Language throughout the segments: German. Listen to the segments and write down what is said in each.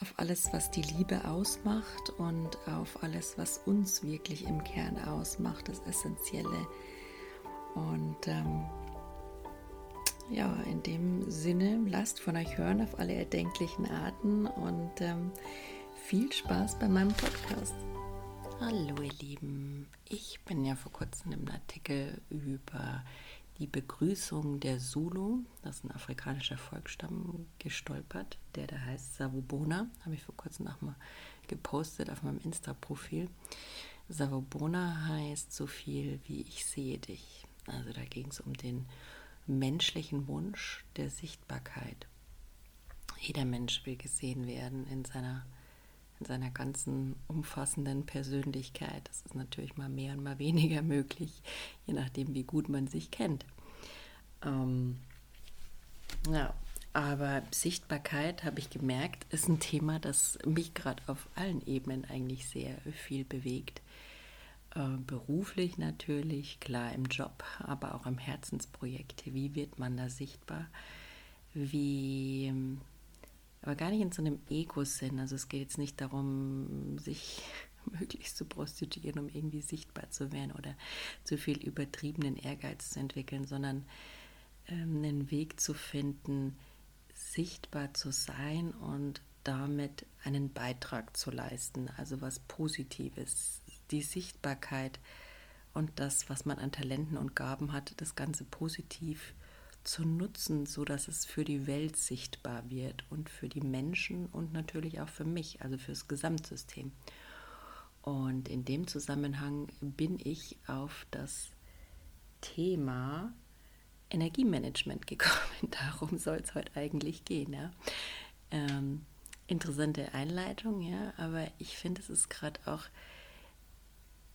auf alles, was die Liebe ausmacht und auf alles, was uns wirklich im Kern ausmacht, das Essentielle. Und ähm, ja, in dem Sinne, lasst von euch hören auf alle erdenklichen Arten und ähm, viel Spaß bei meinem Podcast. Hallo ihr Lieben, ich bin ja vor kurzem im Artikel über die Begrüßung der Zulu, das ist ein afrikanischer Volksstamm, gestolpert, der da heißt Savubona. Habe ich vor kurzem noch mal gepostet auf meinem Insta-Profil. Savubona heißt so viel wie ich sehe dich. Also da ging es um den menschlichen Wunsch der Sichtbarkeit. Jeder Mensch will gesehen werden in seiner, in seiner ganzen umfassenden Persönlichkeit. Das ist natürlich mal mehr und mal weniger möglich, je nachdem, wie gut man sich kennt. Ähm, ja, aber Sichtbarkeit, habe ich gemerkt, ist ein Thema, das mich gerade auf allen Ebenen eigentlich sehr viel bewegt. Äh, beruflich natürlich, klar im Job, aber auch im Herzensprojekt. Wie wird man da sichtbar? Wie, aber gar nicht in so einem Ego-Sinn. Also es geht jetzt nicht darum, sich möglichst zu prostituieren, um irgendwie sichtbar zu werden oder zu viel übertriebenen Ehrgeiz zu entwickeln, sondern ähm, einen Weg zu finden, sichtbar zu sein und damit einen Beitrag zu leisten, also was Positives, die Sichtbarkeit und das, was man an Talenten und Gaben hat, das Ganze positiv zu nutzen, so dass es für die Welt sichtbar wird und für die Menschen und natürlich auch für mich, also für das Gesamtsystem. Und in dem Zusammenhang bin ich auf das Thema Energiemanagement gekommen. Darum soll es heute eigentlich gehen. Ja. Ähm, interessante Einleitung, ja, aber ich finde, es ist gerade auch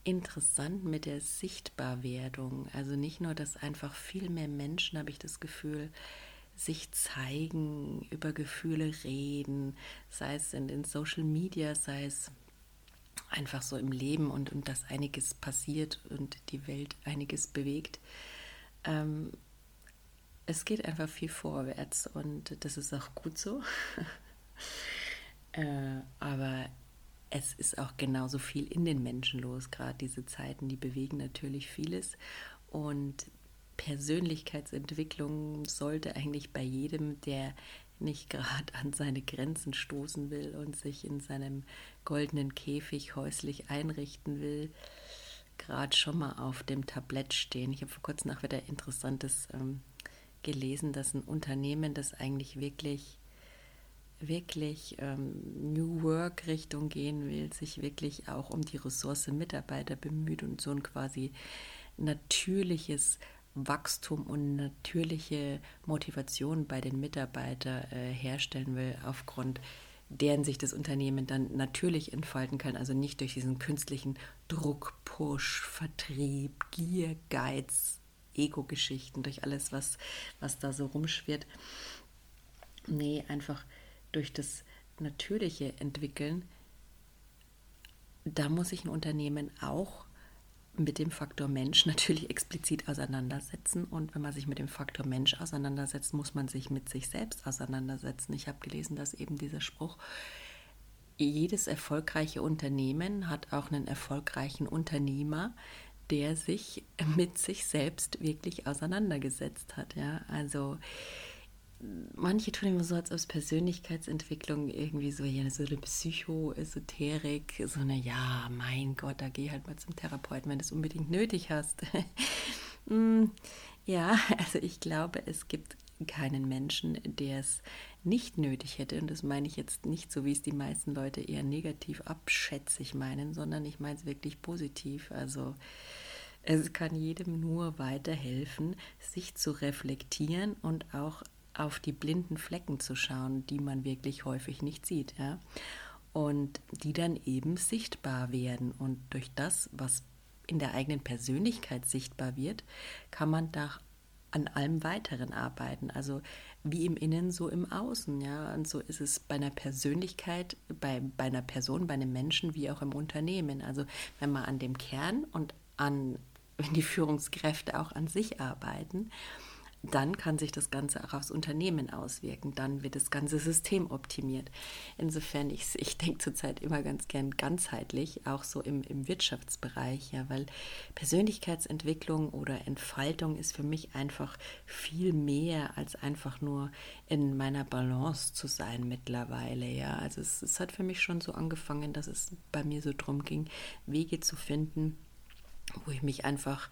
interessant mit der Sichtbarwerdung. Also nicht nur, dass einfach viel mehr Menschen, habe ich das Gefühl, sich zeigen, über Gefühle reden, sei es in den Social Media, sei es einfach so im Leben und, und dass einiges passiert und die Welt einiges bewegt. Ähm, es geht einfach viel vorwärts und das ist auch gut so. äh, aber es ist auch genauso viel in den Menschen los. Gerade diese Zeiten, die bewegen natürlich vieles. Und Persönlichkeitsentwicklung sollte eigentlich bei jedem, der nicht gerade an seine Grenzen stoßen will und sich in seinem goldenen Käfig häuslich einrichten will, gerade schon mal auf dem Tablett stehen. Ich habe vor kurzem auch wieder interessantes ähm, gelesen, dass ein Unternehmen, das eigentlich wirklich, wirklich ähm, New Work Richtung gehen will, sich wirklich auch um die Ressource Mitarbeiter bemüht und so ein quasi natürliches Wachstum und natürliche Motivation bei den Mitarbeitern äh, herstellen will, aufgrund deren sich das Unternehmen dann natürlich entfalten kann, also nicht durch diesen künstlichen Druck, Push, Vertrieb, Gier, Geiz, Ego-Geschichten, durch alles, was, was da so rumschwirrt. Nee, einfach durch das natürliche Entwickeln, da muss sich ein Unternehmen auch mit dem Faktor Mensch natürlich explizit auseinandersetzen. Und wenn man sich mit dem Faktor Mensch auseinandersetzt, muss man sich mit sich selbst auseinandersetzen. Ich habe gelesen, dass eben dieser Spruch, jedes erfolgreiche Unternehmen hat auch einen erfolgreichen Unternehmer, der sich mit sich selbst wirklich auseinandergesetzt hat. Ja, also manche tun immer so, als ob es Persönlichkeitsentwicklung irgendwie so, ja, so eine Psychoesoterik, so eine, ja, mein Gott, da geh halt mal zum Therapeuten, wenn du es unbedingt nötig hast. Hm, ja, also ich glaube, es gibt keinen Menschen, der es nicht nötig hätte. Und das meine ich jetzt nicht so, wie es die meisten Leute eher negativ abschätzig meinen, sondern ich meine es wirklich positiv. Also es kann jedem nur weiterhelfen, sich zu reflektieren und auch auf die blinden Flecken zu schauen, die man wirklich häufig nicht sieht. Ja? Und die dann eben sichtbar werden. Und durch das, was in der eigenen Persönlichkeit sichtbar wird, kann man da an allem Weiteren arbeiten. Also wie im Innen, so im Außen. Ja? Und so ist es bei einer Persönlichkeit, bei, bei einer Person, bei einem Menschen, wie auch im Unternehmen. Also wenn man an dem Kern und an wenn die Führungskräfte auch an sich arbeiten, dann kann sich das Ganze auch aufs Unternehmen auswirken. Dann wird das ganze System optimiert. Insofern, ich, ich denke zurzeit immer ganz gern ganzheitlich, auch so im, im Wirtschaftsbereich, ja, weil Persönlichkeitsentwicklung oder Entfaltung ist für mich einfach viel mehr als einfach nur in meiner Balance zu sein mittlerweile. Ja, also es, es hat für mich schon so angefangen, dass es bei mir so drum ging, Wege zu finden, wo ich mich einfach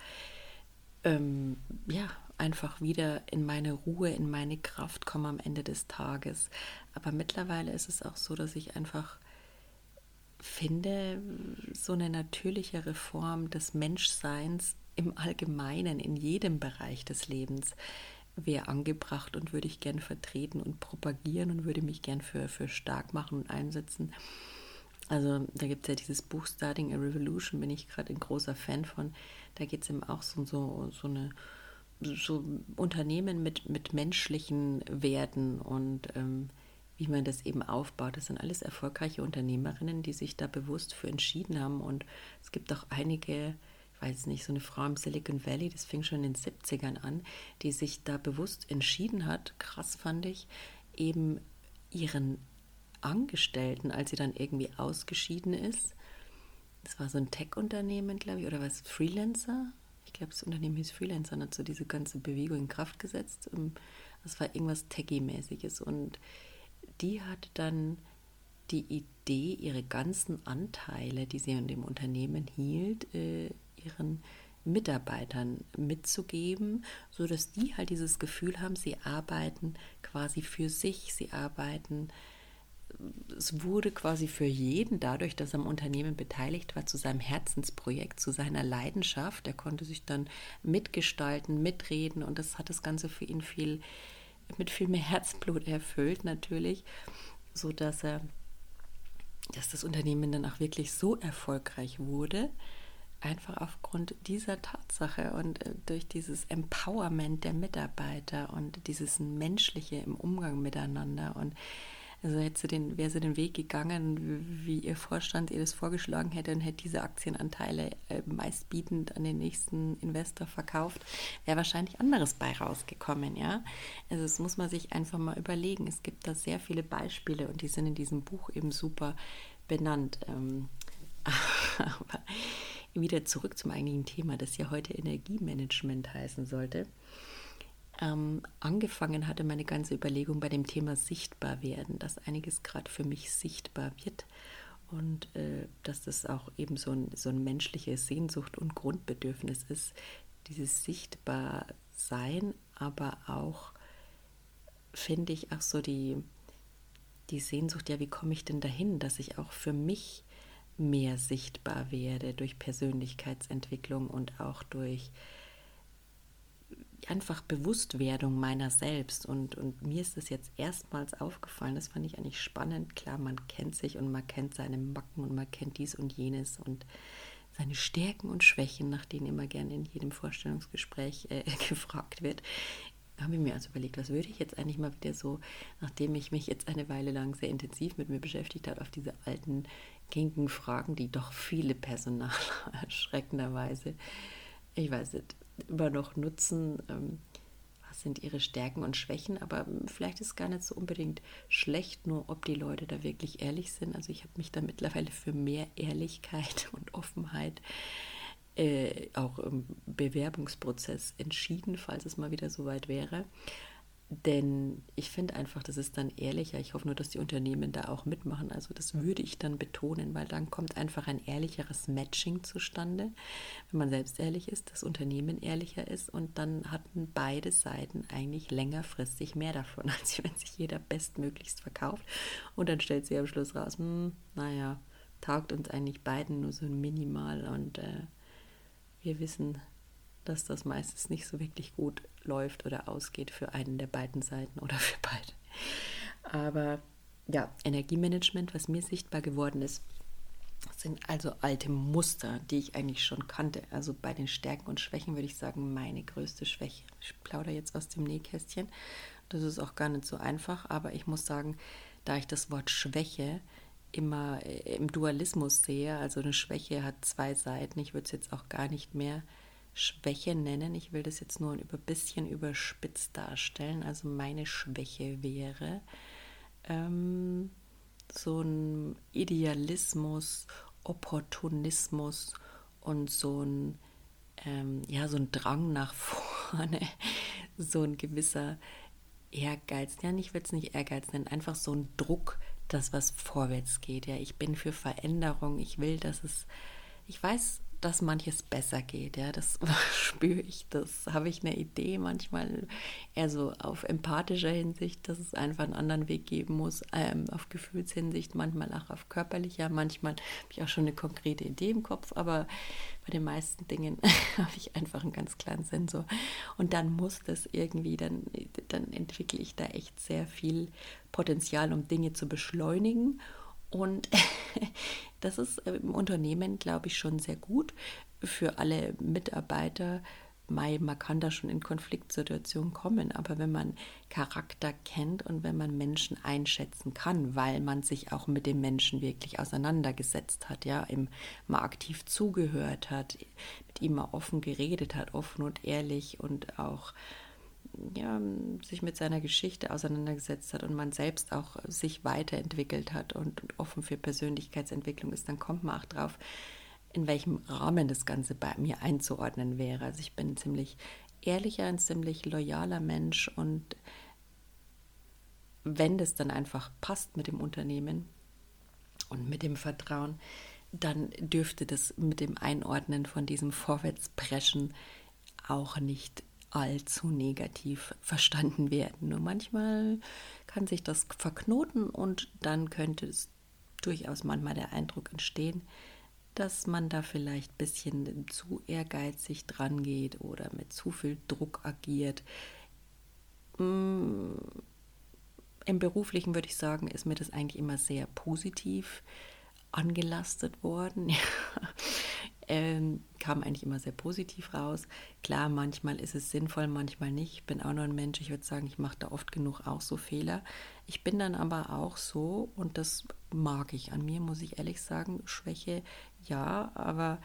ähm, ja, einfach wieder in meine Ruhe, in meine Kraft komme am Ende des Tages. Aber mittlerweile ist es auch so, dass ich einfach finde, so eine natürlichere Form des Menschseins im Allgemeinen, in jedem Bereich des Lebens, wäre angebracht und würde ich gern vertreten und propagieren und würde mich gern für, für stark machen und einsetzen. Also da gibt es ja dieses Buch Starting a Revolution, bin ich gerade ein großer Fan von. Da geht es eben auch so, so, so eine so Unternehmen mit, mit menschlichen Werten und ähm, wie man das eben aufbaut. Das sind alles erfolgreiche Unternehmerinnen, die sich da bewusst für entschieden haben. Und es gibt auch einige, ich weiß nicht, so eine Frau im Silicon Valley, das fing schon in den 70ern an, die sich da bewusst entschieden hat, krass fand ich, eben ihren Angestellten, als sie dann irgendwie ausgeschieden ist, das war so ein Tech-Unternehmen, glaube ich, oder was, Freelancer, ich glaube, das Unternehmen hieß Freelancer, hat so diese ganze Bewegung in Kraft gesetzt. Ähm, das war irgendwas Techie-mäßiges. Und die hat dann die Idee, ihre ganzen Anteile, die sie in dem Unternehmen hielt, äh, ihren Mitarbeitern mitzugeben, sodass die halt dieses Gefühl haben, sie arbeiten quasi für sich, sie arbeiten es wurde quasi für jeden, dadurch, dass er am Unternehmen beteiligt war, zu seinem Herzensprojekt, zu seiner Leidenschaft. Er konnte sich dann mitgestalten, mitreden und das hat das Ganze für ihn viel mit viel mehr Herzblut erfüllt natürlich, so dass er, dass das Unternehmen dann auch wirklich so erfolgreich wurde, einfach aufgrund dieser Tatsache und äh, durch dieses Empowerment der Mitarbeiter und dieses menschliche im Umgang miteinander und also hätte sie den, wäre sie den Weg gegangen, wie ihr Vorstand ihr das vorgeschlagen hätte und hätte diese Aktienanteile äh, meistbietend an den nächsten Investor verkauft, wäre wahrscheinlich anderes bei rausgekommen, ja. Also das muss man sich einfach mal überlegen. Es gibt da sehr viele Beispiele und die sind in diesem Buch eben super benannt. Ähm, aber wieder zurück zum eigentlichen Thema, das ja heute Energiemanagement heißen sollte ähm, angefangen hatte meine ganze Überlegung bei dem Thema sichtbar werden, dass einiges gerade für mich sichtbar wird und äh, dass das auch eben so ein, so ein menschliche Sehnsucht und Grundbedürfnis ist, dieses Sichtbarsein, aber auch, finde ich, auch so die, die Sehnsucht, ja, wie komme ich denn dahin, dass ich auch für mich mehr sichtbar werde durch Persönlichkeitsentwicklung und auch durch einfach Bewusstwerdung meiner selbst. Und, und mir ist das jetzt erstmals aufgefallen, das fand ich eigentlich spannend. Klar, man kennt sich und man kennt seine Macken und man kennt dies und jenes und seine Stärken und Schwächen, nach denen immer gerne in jedem Vorstellungsgespräch äh, gefragt wird. Habe ich mir also überlegt, was würde ich jetzt eigentlich mal wieder so, nachdem ich mich jetzt eine Weile lang sehr intensiv mit mir beschäftigt habe, auf diese alten, gängigen Fragen, die doch viele Personal erschreckenderweise, ich weiß nicht, immer noch nutzen. Ähm, was sind ihre Stärken und Schwächen? Aber vielleicht ist gar nicht so unbedingt schlecht, nur ob die Leute da wirklich ehrlich sind. Also ich habe mich da mittlerweile für mehr Ehrlichkeit und Offenheit äh, auch im Bewerbungsprozess entschieden, falls es mal wieder soweit wäre. Denn ich finde einfach, das ist dann ehrlicher. Ich hoffe nur, dass die Unternehmen da auch mitmachen. Also das würde ich dann betonen, weil dann kommt einfach ein ehrlicheres Matching zustande, wenn man selbst ehrlich ist, das Unternehmen ehrlicher ist und dann hatten beide Seiten eigentlich längerfristig mehr davon, als wenn sich jeder bestmöglichst verkauft und dann stellt sich am Schluss raus, hm, naja, taugt uns eigentlich beiden nur so minimal und äh, wir wissen, dass das meistens nicht so wirklich gut läuft oder ausgeht für einen der beiden Seiten oder für beide. Aber ja, Energiemanagement, was mir sichtbar geworden ist, sind also alte Muster, die ich eigentlich schon kannte. Also bei den Stärken und Schwächen würde ich sagen, meine größte Schwäche. Ich plaudere jetzt aus dem Nähkästchen. Das ist auch gar nicht so einfach, aber ich muss sagen, da ich das Wort Schwäche immer äh, im Dualismus sehe, also eine Schwäche hat zwei Seiten, ich würde es jetzt auch gar nicht mehr Schwäche nennen. Ich will das jetzt nur ein bisschen überspitzt darstellen. Also meine Schwäche wäre ähm, so ein Idealismus, Opportunismus und so ein, ähm, ja, so ein Drang nach vorne, so ein gewisser Ehrgeiz. Ja, ich will es nicht Ehrgeiz nennen, einfach so ein Druck, dass was vorwärts geht. Ja, ich bin für Veränderung. Ich will, dass es, ich weiß, dass manches besser geht. Ja, das spüre ich, das habe ich eine Idee manchmal eher so auf empathischer Hinsicht, dass es einfach einen anderen Weg geben muss, ähm, auf Gefühlshinsicht, manchmal auch auf körperlicher, manchmal habe ich auch schon eine konkrete Idee im Kopf, aber bei den meisten Dingen habe ich einfach einen ganz kleinen Sensor. Und dann muss das irgendwie, dann, dann entwickle ich da echt sehr viel Potenzial, um Dinge zu beschleunigen und das ist im Unternehmen, glaube ich, schon sehr gut für alle Mitarbeiter. Man kann da schon in Konfliktsituationen kommen, aber wenn man Charakter kennt und wenn man Menschen einschätzen kann, weil man sich auch mit dem Menschen wirklich auseinandergesetzt hat, ja, ihm mal aktiv zugehört hat, mit ihm mal offen geredet hat, offen und ehrlich und auch ja, sich mit seiner Geschichte auseinandergesetzt hat und man selbst auch sich weiterentwickelt hat und, und offen für Persönlichkeitsentwicklung ist, dann kommt man auch drauf, in welchem Rahmen das Ganze bei mir einzuordnen wäre. Also ich bin ein ziemlich ehrlicher, ein ziemlich loyaler Mensch und wenn das dann einfach passt mit dem Unternehmen und mit dem Vertrauen, dann dürfte das mit dem Einordnen von diesem Vorwärtspreschen auch nicht allzu negativ verstanden werden. Nur manchmal kann sich das verknoten und dann könnte es durchaus manchmal der Eindruck entstehen, dass man da vielleicht ein bisschen zu ehrgeizig dran geht oder mit zu viel Druck agiert. Mm, Im beruflichen würde ich sagen, ist mir das eigentlich immer sehr positiv angelastet worden. ähm, kam eigentlich immer sehr positiv raus. Klar, manchmal ist es sinnvoll, manchmal nicht. Ich bin auch nur ein Mensch, ich würde sagen, ich mache da oft genug auch so Fehler. Ich bin dann aber auch so, und das mag ich an mir, muss ich ehrlich sagen, Schwäche, ja, aber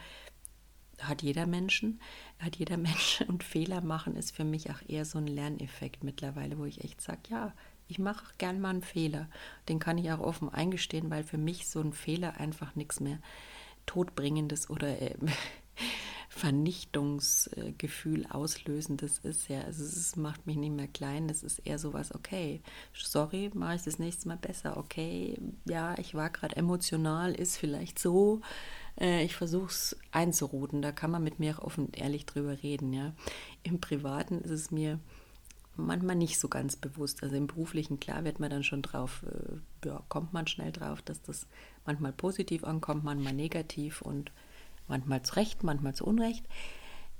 hat jeder Menschen, hat jeder Mensch und Fehler machen ist für mich auch eher so ein Lerneffekt mittlerweile, wo ich echt sage, ja, ich mache gern mal einen Fehler. Den kann ich auch offen eingestehen, weil für mich so ein Fehler einfach nichts mehr Todbringendes oder äh, Vernichtungsgefühl auslösendes ist. Ja, also es macht mich nicht mehr klein. Das ist eher sowas, okay, sorry, mache ich das nächste Mal besser. Okay, ja, ich war gerade emotional, ist vielleicht so. Äh, ich versuche es einzuruten. Da kann man mit mir auch offen und ehrlich drüber reden. Ja, im Privaten ist es mir manchmal nicht so ganz bewusst. Also im beruflichen, klar, wird man dann schon drauf, äh, ja, kommt man schnell drauf, dass das manchmal positiv ankommt, manchmal negativ und manchmal zu Recht, manchmal zu Unrecht.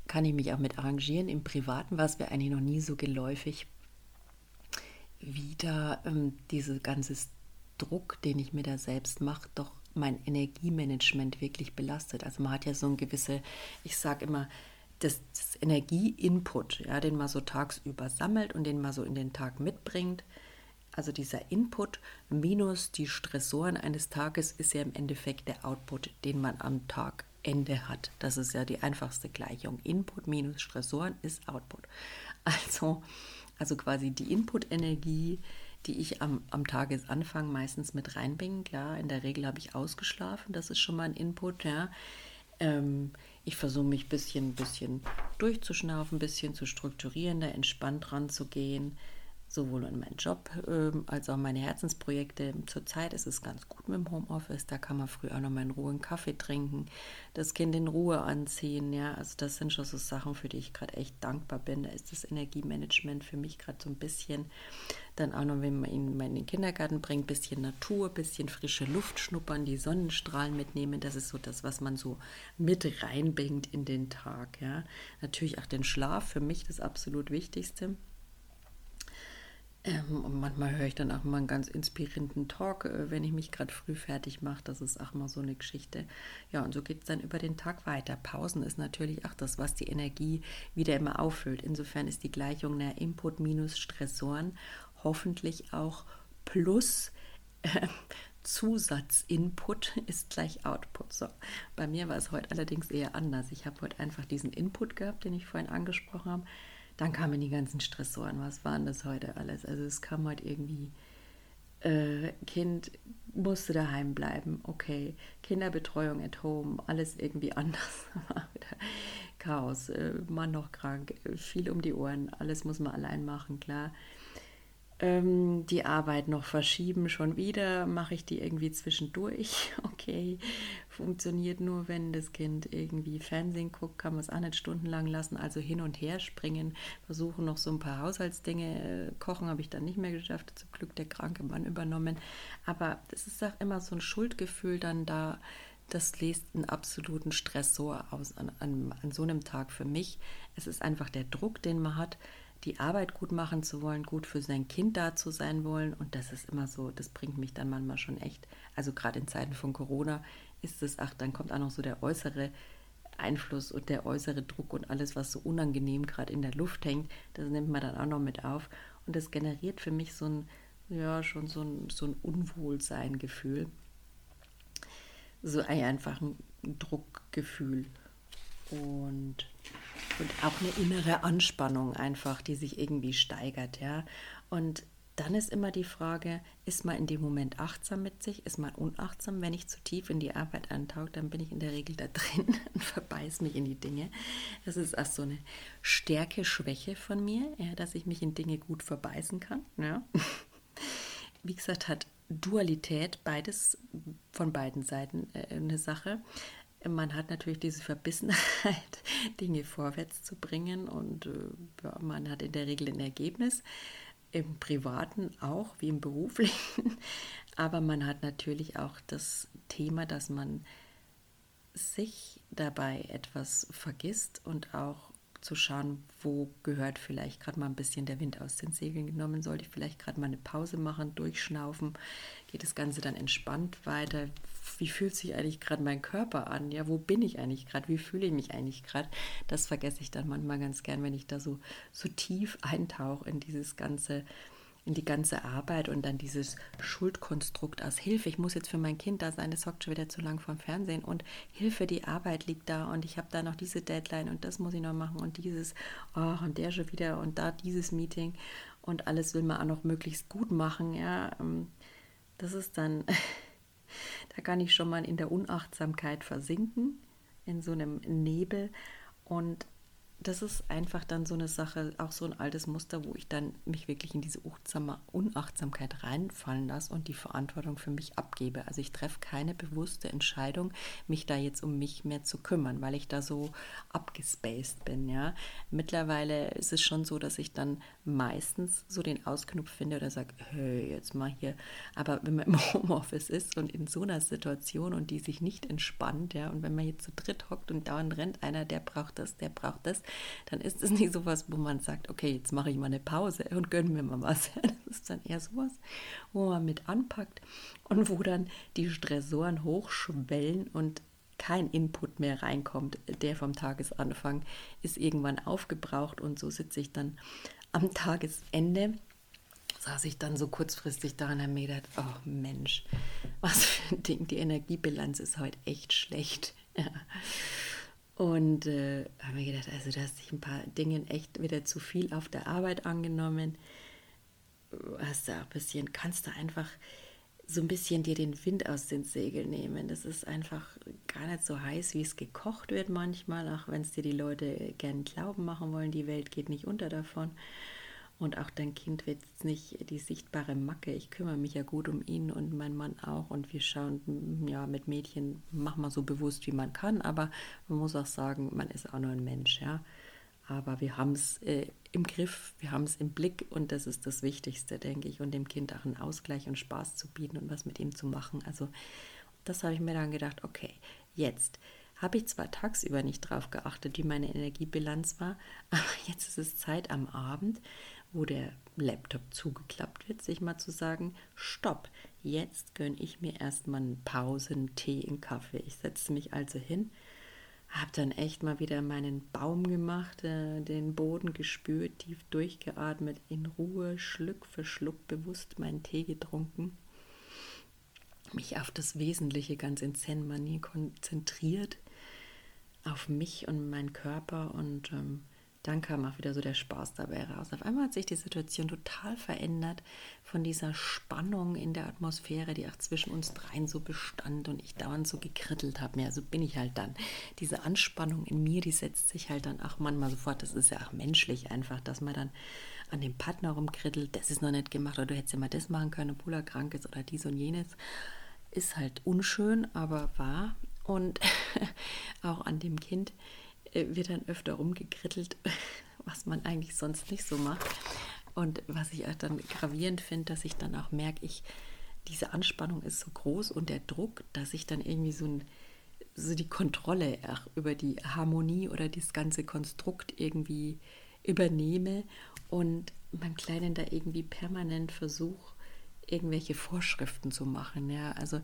Kann ich mich auch mit arrangieren. Im Privaten war es mir eigentlich noch nie so geläufig, wie da ähm, dieser ganze Druck, den ich mir da selbst mache, doch mein Energiemanagement wirklich belastet. Also man hat ja so ein gewisse, ich sage immer, das, das Energie-Input, ja, den man so tagsüber sammelt und den man so in den Tag mitbringt. Also dieser Input minus die Stressoren eines Tages ist ja im Endeffekt der Output, den man am Tagaende hat. Das ist ja die einfachste Gleichung. Input minus Stressoren ist Output. Also, also quasi die Input-Energie, die ich am, am Tagesanfang meistens mit reinbringe. Klar, in der Regel habe ich ausgeschlafen, das ist schon mal ein Input, ja. Ähm, ich versuche mich ein bisschen, bisschen durchzuschnaufen, ein bisschen zu strukturieren, da entspannt ranzugehen, sowohl in meinen Job ähm, als auch meine Herzensprojekte. Zurzeit ist es ganz gut mit dem Homeoffice, da kann man früh auch noch mal in Ruhe einen Kaffee trinken, das Kind in Ruhe anziehen. Ja, also das sind schon so Sachen, für die ich gerade echt dankbar bin. Da ist das Energiemanagement für mich gerade so ein bisschen dann auch noch, wenn man ihn in den Kindergarten bringt, ein bisschen Natur, ein bisschen frische Luft schnuppern, die Sonnenstrahlen mitnehmen. Das ist so das, was man so mit reinbringt in den Tag. Ja. Natürlich auch den Schlaf, für mich das absolut Wichtigste. Ähm, und manchmal höre ich dann auch mal einen ganz inspirierenden Talk, äh, wenn ich mich gerade früh fertig mache. Das ist auch mal so eine Geschichte. Ja, und so geht es dann über den Tag weiter. Pausen ist natürlich auch das, was die Energie wieder immer auffüllt. Insofern ist die Gleichung der Input minus Stressoren hoffentlich auch plus äh, Zusatzinput ist gleich Output. So, bei mir war es heute allerdings eher anders. Ich habe heute einfach diesen Input gehabt, den ich vorhin angesprochen habe dann kamen die ganzen Stressoren. Was waren das heute alles? Also es kam heute irgendwie, äh, Kind musste daheim bleiben, okay. Kinderbetreuung at home, alles irgendwie anders. Chaos, äh, Mann noch krank, viel um die Ohren, alles muss man allein machen, klar ähm, die Arbeit noch verschieben, schon wieder mache ich die irgendwie zwischendurch. Okay, funktioniert nur, wenn das Kind irgendwie Fernsehen guckt, kann man es auch nicht stundenlang lassen, also hin und her springen, versuchen noch so ein paar Haushaltsdinge, äh, kochen habe ich dann nicht mehr geschafft, zum Glück der kranke Mann übernommen, aber es ist auch immer so ein Schuldgefühl dann da, das lässt einen absoluten Stressor aus an, an, an so einem Tag für mich. Es ist einfach der Druck, den man hat, die Arbeit gut machen zu wollen, gut für sein Kind da zu sein wollen. Und das ist immer so, das bringt mich dann manchmal schon echt, also gerade in Zeiten von Corona ist es, ach, dann kommt auch noch so der äußere Einfluss und der äußere Druck und alles, was so unangenehm gerade in der Luft hängt, das nimmt man dann auch noch mit auf. Und das generiert für mich so ein, ja, schon so ein, so ein Unwohlsein-Gefühl. So einfach ein Druckgefühl. Und und auch eine innere Anspannung einfach, die sich irgendwie steigert, ja. Und dann ist immer die Frage, ist man in dem Moment achtsam mit sich, ist man unachtsam, wenn ich zu tief in die Arbeit antauche, dann bin ich in der Regel da drin und verbeiß mich in die Dinge. Das ist auch so eine Stärke, Schwäche von mir, ja, dass ich mich in Dinge gut verbeißen kann. Ja. Wie gesagt, hat Dualität beides von beiden Seiten äh, eine Sache man hat natürlich diese Verbissenheit, Dinge vorwärts zu bringen und äh, ja, man hat in der Regel ein Ergebnis, im privaten auch wie im beruflichen, aber man hat natürlich auch das Thema, dass man sich dabei etwas vergisst und auch zu schauen, wo gehört vielleicht gerade mal ein bisschen der Wind aus den Segeln genommen, sollte ich vielleicht gerade mal eine Pause machen, durchschnaufen, geht das Ganze dann entspannt weiter, wie fühlt sich eigentlich gerade mein Körper an? Ja, wo bin ich eigentlich gerade? Wie fühle ich mich eigentlich gerade? Das vergesse ich dann manchmal ganz gern, wenn ich da so, so tief eintauche in dieses ganze, in die ganze Arbeit und dann dieses Schuldkonstrukt aus Hilfe. Ich muss jetzt für mein Kind da sein, das hockt schon wieder zu lang vorm Fernsehen und Hilfe, die Arbeit liegt da und ich habe da noch diese Deadline und das muss ich noch machen und dieses, oh, und der schon wieder und da dieses Meeting und alles will man auch noch möglichst gut machen. Ja, ähm, das ist dann Da kann ich schon mal in der Unachtsamkeit versinken, in so einem Nebel. Und das ist einfach dann so eine Sache, auch so ein altes Muster, wo ich dann mich wirklich in diese Unachtsamkeit reinfallen lasse und die Verantwortung für mich abgebe. Also ich treffe keine bewusste Entscheidung, mich da jetzt um mich mehr zu kümmern, weil ich da so abgespaced bin. Ja, mittlerweile ist es schon so, dass ich dann meistens so den Ausknopf finde oder sage, hey, jetzt mal hier. Aber wenn man im Homeoffice ist und in so einer Situation und die sich nicht entspannt, ja, und wenn man jetzt zu dritt hockt und dauernd rennt einer, der braucht das, der braucht das, dann ist es nicht sowas, wo man sagt, okay, jetzt mache ich mal eine Pause und gönne mir mal was. Das ist dann eher sowas, wo man mit anpackt und wo dann die Stressoren hochschwellen und kein Input mehr reinkommt. Der vom Tagesanfang ist irgendwann aufgebraucht und so sitze ich dann am Tagesende saß ich dann so kurzfristig da und habe mir gedacht, oh Mensch, was für ein Ding, die Energiebilanz ist heute echt schlecht. Ja. Und äh, habe mir gedacht, also du hast dich ein paar Dingen echt wieder zu viel auf der Arbeit angenommen. Hast auch ein bisschen, kannst du einfach so ein bisschen dir den Wind aus den Segeln nehmen. Das ist einfach gar nicht so heiß, wie es gekocht wird manchmal, auch wenn es dir die Leute gern glauben machen wollen, die Welt geht nicht unter davon. Und auch dein Kind wird jetzt nicht die sichtbare Macke. Ich kümmere mich ja gut um ihn und mein Mann auch. Und wir schauen, ja, mit Mädchen machen wir so bewusst, wie man kann. Aber man muss auch sagen, man ist auch nur ein Mensch, ja. Aber wir haben es äh, im Griff, wir haben es im Blick und das ist das Wichtigste, denke ich. Und dem Kind auch einen Ausgleich und Spaß zu bieten und was mit ihm zu machen. Also, das habe ich mir dann gedacht, okay, jetzt habe ich zwar tagsüber nicht drauf geachtet, wie meine Energiebilanz war, aber jetzt ist es Zeit am Abend, wo der Laptop zugeklappt wird, sich mal zu sagen, stopp, jetzt gönne ich mir erstmal eine Pause, einen Tee, einen Kaffee. Ich setze mich also hin, habe dann echt mal wieder meinen Baum gemacht, äh, den Boden gespürt, tief durchgeatmet, in Ruhe, Schluck für Schluck bewusst meinen Tee getrunken, mich auf das Wesentliche ganz in Zen-Manier konzentriert, auf mich und meinen Körper und ähm, dann kam auch wieder so der Spaß dabei raus. Auf einmal hat sich die Situation total verändert von dieser Spannung in der Atmosphäre, die auch zwischen uns dreien so bestand und ich dauernd so gekrittelt habe. Ja, so bin ich halt dann. Diese Anspannung in mir, die setzt sich halt dann auch manchmal sofort. Das ist ja auch menschlich einfach, dass man dann an dem Partner rumkrittelt. Das ist noch nicht gemacht oder du hättest ja mal das machen können, obwohl er krank ist oder dies und jenes. Ist halt unschön, aber wahr. Und auch an dem Kind wird dann öfter rumgekrittelt, was man eigentlich sonst nicht so macht. Und was ich auch dann gravierend finde, dass ich dann auch merke, ich, diese Anspannung ist so groß und der Druck, dass ich dann irgendwie so, ein, so die Kontrolle über die Harmonie oder das ganze Konstrukt irgendwie übernehme und meinem Kleinen da irgendwie permanent versuche, irgendwelche Vorschriften zu machen. Ja, also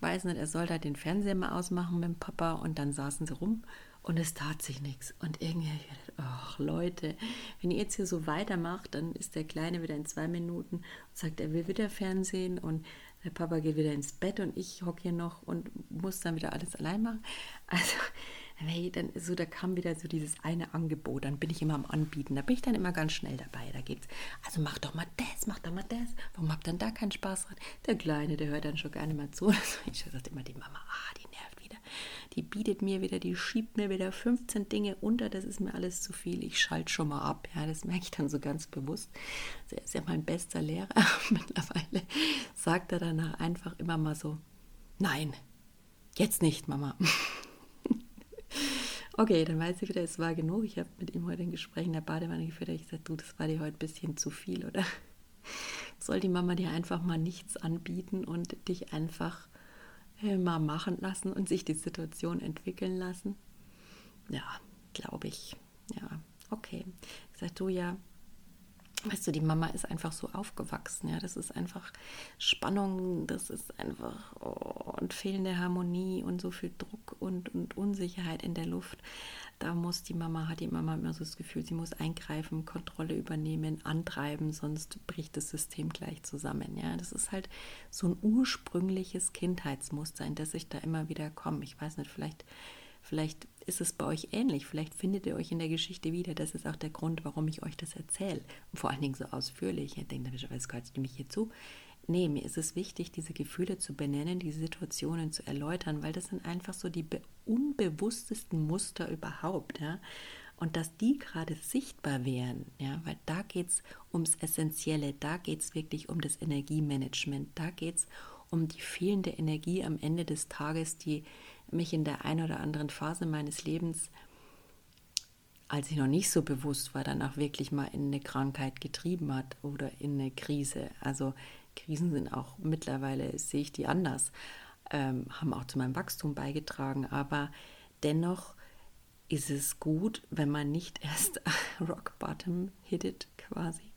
weiß nicht, er soll da den Fernseher mal ausmachen mit dem Papa und dann saßen sie rum und es tat sich nichts. Und irgendwie habe ach Leute, wenn ihr jetzt hier so weitermacht, dann ist der Kleine wieder in zwei Minuten und sagt, er will wieder Fernsehen und der Papa geht wieder ins Bett und ich hocke hier noch und muss dann wieder alles allein machen. Also, hey, dann so, da kam wieder so dieses eine Angebot, dann bin ich immer am Anbieten, da bin ich dann immer ganz schnell dabei. Da geht's, also mach doch mal das, mach doch mal das. Warum habt ihr dann da keinen Spaß dran? Der Kleine, der hört dann schon nicht mehr zu. Ich sage immer die Mama, ah, die nervt die bietet mir wieder, die schiebt mir wieder 15 Dinge unter, das ist mir alles zu viel, ich schalte schon mal ab. Ja, das merke ich dann so ganz bewusst. Er ist ja mein bester Lehrer. Mittlerweile sagt er danach einfach immer mal so, nein, jetzt nicht, Mama. okay, dann weiß ich wieder, es war genug. Ich habe mit ihm heute ein Gespräch in der Badewanne geführt. Ich gesagt, du, das war dir heute ein bisschen zu viel, oder? Soll die Mama dir einfach mal nichts anbieten und dich einfach mal machen lassen und sich die Situation entwickeln lassen? Ja, glaube ich. Ja, okay. Ich sage, du ja, weißt du, die Mama ist einfach so aufgewachsen. Ja, das ist einfach Spannung, das ist einfach oh, und fehlende Harmonie und so viel Druck und, und Unsicherheit in der Luft da muss die Mama, hat die Mama immer so das Gefühl, sie muss eingreifen, Kontrolle übernehmen, antreiben, sonst bricht das System gleich zusammen. Ja, das ist halt so ein ursprüngliches Kindheitsmuster, in das ich da immer wieder komme. Ich weiß nicht, vielleicht, vielleicht ist es bei euch ähnlich, vielleicht findet ihr euch in der Geschichte wieder. Das ist auch der Grund, warum ich euch das erzähle. vor allen Dingen so ausführlich. Ich denke, was gehört mich hier zu? Nee, mir ist es wichtig, diese Gefühle zu benennen, die Situationen zu erläutern, weil das sind einfach so die unbewusstesten Muster überhaupt. Ja? und dass die gerade sichtbar wären, ja, weil da geht es ums Essentielle, da geht es wirklich um das Energiemanagement, da geht es um die fehlende Energie am Ende des Tages, die mich in der einen oder anderen Phase meines Lebens, als ich noch nicht so bewusst war, dann auch wirklich mal in eine Krankheit getrieben hat oder in eine Krise. Also Krisen sind auch mittlerweile, sehe ich die anders, ähm, haben auch zu meinem Wachstum beigetragen, aber dennoch ist es gut, wenn man nicht erst Rock Bottom hittet quasi,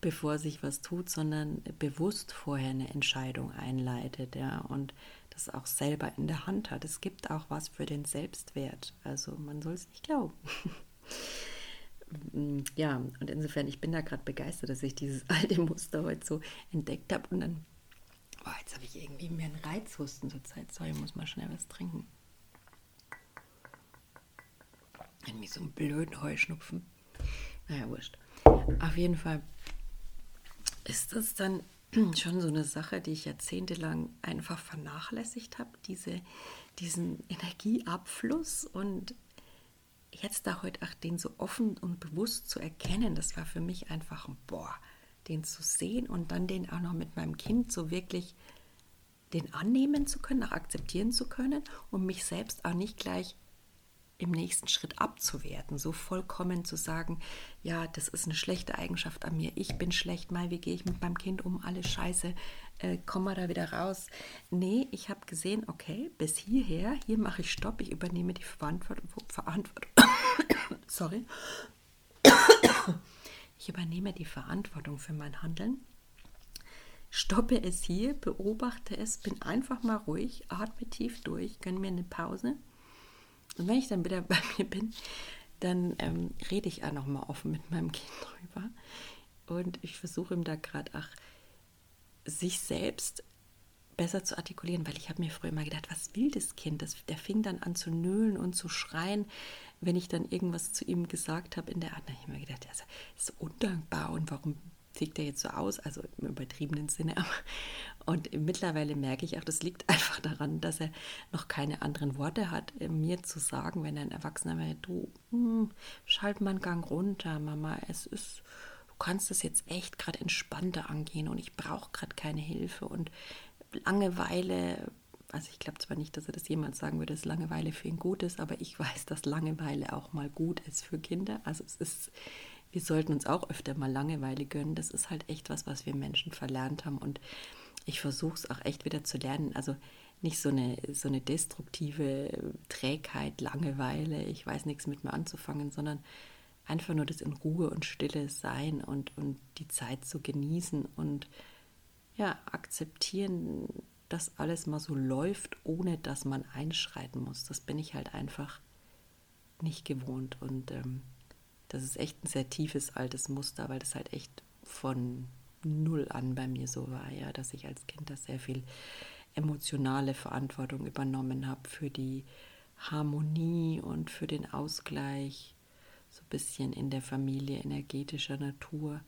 bevor sich was tut, sondern bewusst vorher eine Entscheidung einleitet, ja, und das auch selber in der Hand hat. Es gibt auch was für den Selbstwert. Also man soll es nicht glauben. ja, und insofern, ich bin da gerade begeistert, dass ich dieses alte Muster heute so entdeckt habe und dann, oh, jetzt habe ich irgendwie mehr einen Reizhusten zur Zeit. Sorry, ich muss mal schnell was trinken. Irgendwie so einen blöden Heuschnupfen. Naja, wurscht. Auf jeden Fall ist das dann schon so eine Sache, die ich jahrzehntelang einfach vernachlässigt habe, diese, diesen Energieabfluss und jetzt da heute auch den so offen und bewusst zu erkennen, das war für mich einfach ein Boah, den zu sehen und dann den auch noch mit meinem Kind so wirklich den annehmen zu können, auch akzeptieren zu können und mich selbst auch nicht gleich im nächsten Schritt abzuwerten, so vollkommen zu sagen, ja, das ist eine schlechte Eigenschaft an mir, ich bin schlecht, mal, wie gehe ich mit meinem Kind um, alles scheiße, äh, komm mal da wieder raus. Nee, ich habe gesehen, okay, bis hierher, hier mache ich Stopp, ich übernehme die Verantwortung, Verantwortung sorry, ich übernehme die Verantwortung für mein Handeln. Stoppe es hier, beobachte es, bin einfach mal ruhig, atme tief durch, gönne mir eine Pause und wenn ich dann wieder bei mir bin, dann ähm, rede ich auch nochmal offen mit meinem Kind drüber. Und ich versuche ihm da gerade auch sich selbst besser zu artikulieren, weil ich habe mir früher immer gedacht, was will das Kind? Das, der fing dann an zu nölen und zu schreien, wenn ich dann irgendwas zu ihm gesagt habe in der Art. Da habe ich mir gedacht, das ist undankbar und warum sieht der jetzt so aus, also im übertriebenen Sinne. Und mittlerweile merke ich auch, das liegt einfach daran, dass er noch keine anderen Worte hat, äh, mir zu sagen, wenn er ein Erwachsener wäre, du, hm, schalt mal einen Gang runter, Mama, es ist, du kannst das jetzt echt gerade entspannter angehen und ich brauche gerade keine Hilfe und Langeweile, also ich glaube zwar nicht, dass er das jemals sagen würde, dass Langeweile für ihn gut ist, aber ich weiß, dass Langeweile auch mal gut ist für Kinder. Also es ist wir sollten uns auch öfter mal Langeweile gönnen. Das ist halt echt was, was wir Menschen verlernt haben. Und ich versuche es auch echt wieder zu lernen. Also nicht so eine, so eine destruktive Trägheit, Langeweile, ich weiß nichts mit mir anzufangen, sondern einfach nur das in Ruhe und Stille sein und, und die Zeit zu genießen und ja, akzeptieren, dass alles mal so läuft, ohne dass man einschreiten muss. Das bin ich halt einfach nicht gewohnt. Und ähm, das ist echt ein sehr tiefes altes Muster, weil das halt echt von null an bei mir so war, ja, dass ich als Kind da sehr viel emotionale Verantwortung übernommen habe für die Harmonie und für den Ausgleich, so ein bisschen in der Familie energetischer Natur.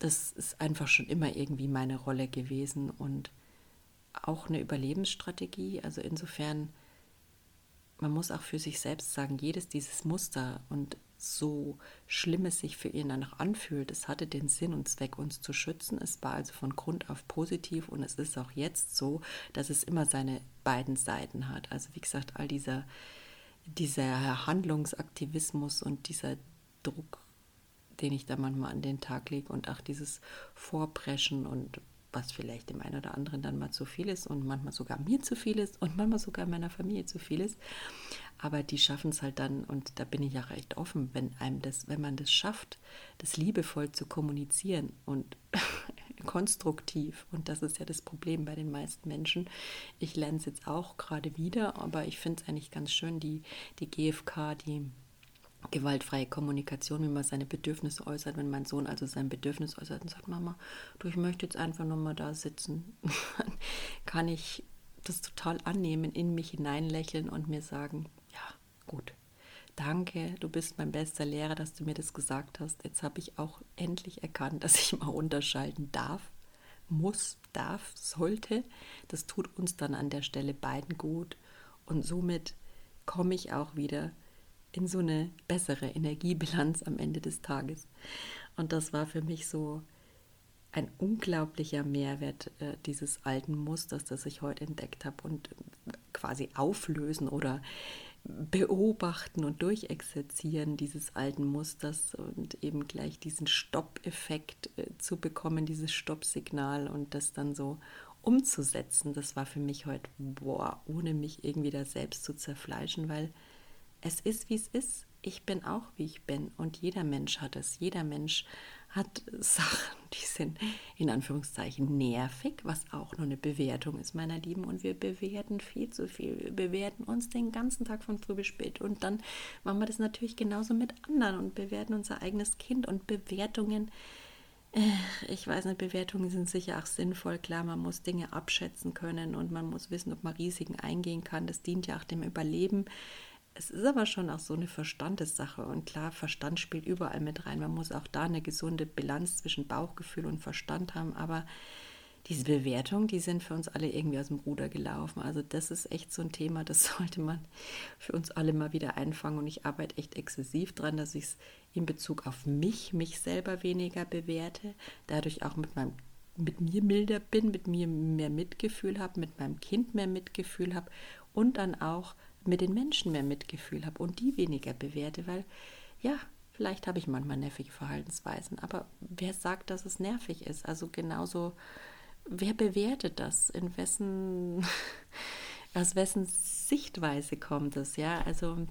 Das ist einfach schon immer irgendwie meine Rolle gewesen und auch eine Überlebensstrategie. Also insofern, man muss auch für sich selbst sagen, jedes dieses Muster und so schlimm es sich für ihn danach anfühlt, es hatte den Sinn und Zweck, uns zu schützen. Es war also von Grund auf positiv und es ist auch jetzt so, dass es immer seine beiden Seiten hat. Also wie gesagt, all dieser, dieser Handlungsaktivismus und dieser Druck, den ich da manchmal an den Tag lege und auch dieses Vorpreschen und was vielleicht dem einen oder anderen dann mal zu viel ist und manchmal sogar mir zu viel ist und manchmal sogar meiner Familie zu viel ist. Aber die schaffen es halt dann, und da bin ich ja recht offen, wenn einem das, wenn man das schafft, das liebevoll zu kommunizieren und konstruktiv. Und das ist ja das Problem bei den meisten Menschen. Ich lerne es jetzt auch gerade wieder, aber ich finde es eigentlich ganz schön, die, die GfK, die gewaltfreie Kommunikation, wie man seine Bedürfnisse äußert. Wenn mein Sohn also sein Bedürfnis äußert und sagt, Mama, du, ich möchte jetzt einfach nur mal da sitzen, kann ich das total annehmen, in mich hineinlächeln und mir sagen, ja, gut, danke, du bist mein bester Lehrer, dass du mir das gesagt hast. Jetzt habe ich auch endlich erkannt, dass ich mal unterscheiden darf, muss, darf, sollte. Das tut uns dann an der Stelle beiden gut und somit komme ich auch wieder in so eine bessere Energiebilanz am Ende des Tages. Und das war für mich so ein unglaublicher Mehrwert äh, dieses alten Musters, das ich heute entdeckt habe und quasi auflösen oder beobachten und durchexerzieren dieses alten Musters und eben gleich diesen Stoppeffekt äh, zu bekommen, dieses Stoppsignal und das dann so umzusetzen. Das war für mich heute, boah, ohne mich irgendwie da selbst zu zerfleischen, weil es ist, wie es ist. Ich bin auch, wie ich bin und jeder Mensch hat es. Jeder Mensch hat Sachen, die sind in Anführungszeichen nervig, was auch nur eine Bewertung ist, meiner Lieben. Und wir bewerten viel zu viel. Wir bewerten uns den ganzen Tag von früh bis spät. Und dann machen wir das natürlich genauso mit anderen und bewerten unser eigenes Kind. Und Bewertungen, äh, ich weiß nicht, Bewertungen sind sicher auch sinnvoll. Klar, man muss Dinge abschätzen können und man muss wissen, ob man Risiken eingehen kann. Das dient ja auch dem Überleben. Es ist aber schon auch so eine Verstandessache und klar, Verstand spielt überall mit rein. Man muss auch da eine gesunde Bilanz zwischen Bauchgefühl und Verstand haben, aber diese Bewertungen, die sind für uns alle irgendwie aus dem Ruder gelaufen. Also das ist echt so ein Thema, das sollte man für uns alle mal wieder einfangen und ich arbeite echt exzessiv dran, dass ich es in Bezug auf mich, mich selber weniger bewerte, dadurch auch mit meinem mit mir milder bin, mit mir mehr Mitgefühl habe, mit meinem Kind mehr Mitgefühl habe und dann auch mit den Menschen mehr Mitgefühl habe und die weniger bewerte, weil ja, vielleicht habe ich manchmal nervige Verhaltensweisen, aber wer sagt, dass es nervig ist? Also genauso, wer bewertet das? In wessen, aus wessen Sichtweise kommt es? Ja, also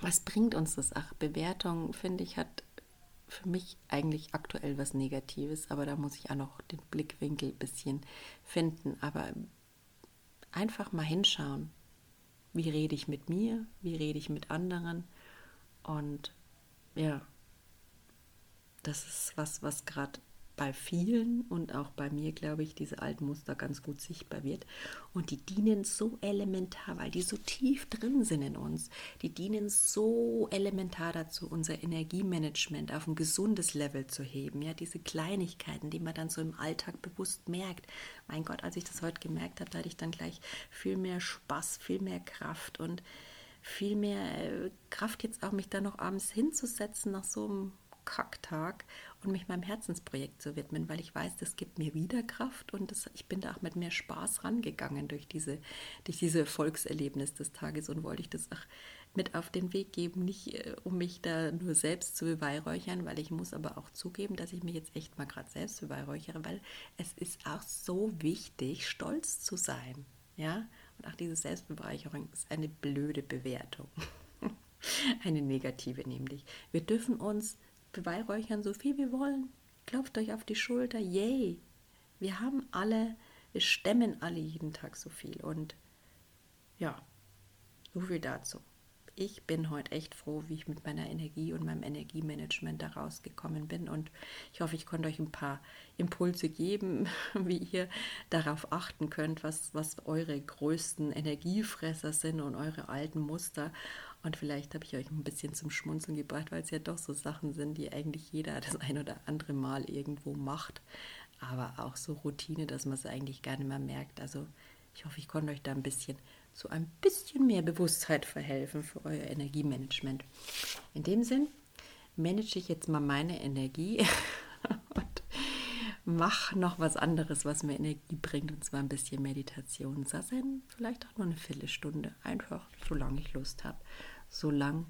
was bringt uns das? Ach, Bewertung, finde ich, hat für mich eigentlich aktuell was Negatives, aber da muss ich auch noch den Blickwinkel ein bisschen finden. Aber einfach mal hinschauen wie rede ich mit mir, wie rede ich mit anderen. Und ja, das ist was, was gerade bei vielen und auch bei mir, glaube ich, diese alten Muster ganz gut sichtbar wird. Und die dienen so elementar, weil die so tief drin sind in uns. Die dienen so elementar dazu, unser Energiemanagement auf ein gesundes Level zu heben. Ja, diese Kleinigkeiten, die man dann so im Alltag bewusst merkt. Mein Gott, als ich das heute gemerkt habe, da hatte ich dann gleich viel mehr Spaß, viel mehr Kraft und viel mehr äh, Kraft jetzt auch, mich da noch abends hinzusetzen nach so einem Kacktag und mich meinem Herzensprojekt zu widmen, weil ich weiß, das gibt mir wieder Kraft und das, ich bin da auch mit mehr Spaß rangegangen durch diese, durch diese Erfolgserlebnis des Tages und wollte ich das auch mit auf den Weg geben, nicht äh, um mich da nur selbst zu beweihräuchern, weil ich muss aber auch zugeben, dass ich mich jetzt echt mal gerade selbst beweihräuchere, weil es ist auch so wichtig, stolz zu sein, ja, und auch diese Selbstbeweihräucherung ist eine blöde Bewertung. eine negative nämlich. Wir dürfen uns beweihräuchern so viel wir wollen. Klopft euch auf die Schulter, yay. Wir haben alle, wir stemmen alle jeden Tag so viel. Und ja, so viel dazu. Ich bin heute echt froh, wie ich mit meiner Energie und meinem Energiemanagement da rausgekommen bin. Und ich hoffe, ich konnte euch ein paar Impulse geben, wie ihr darauf achten könnt, was, was eure größten Energiefresser sind und eure alten Muster. Und vielleicht habe ich euch ein bisschen zum Schmunzeln gebracht, weil es ja doch so Sachen sind, die eigentlich jeder das ein oder andere Mal irgendwo macht. Aber auch so Routine, dass man es eigentlich gar nicht mehr merkt. Also ich hoffe, ich konnte euch da ein bisschen zu ein bisschen mehr Bewusstheit verhelfen für euer Energiemanagement. In dem Sinn manage ich jetzt mal meine Energie mache noch was anderes, was mir Energie bringt, und zwar ein bisschen Meditation. Sassen, vielleicht auch nur eine Viertelstunde, einfach solange ich Lust habe solange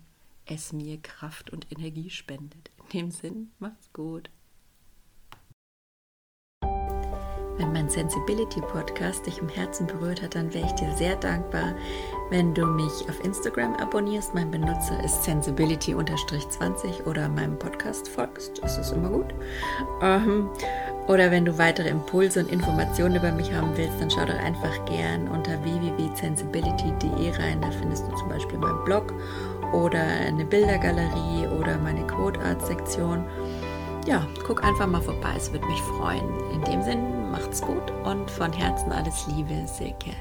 es mir Kraft und Energie spendet. In dem Sinn, macht's gut. Wenn mein Sensibility Podcast dich im Herzen berührt hat, dann wäre ich dir sehr dankbar, wenn du mich auf Instagram abonnierst. Mein Benutzer ist sensibility-20 oder meinem Podcast folgst. Das ist immer gut. Oder wenn du weitere Impulse und Informationen über mich haben willst, dann schau doch einfach gern unter www.sensibility.de rein. Da findest du zum Beispiel meinen Blog oder eine Bildergalerie oder meine Quote Art Sektion ja, guck einfach mal vorbei, es würde mich freuen. In dem Sinn, macht's gut und von Herzen alles Liebe, Silke.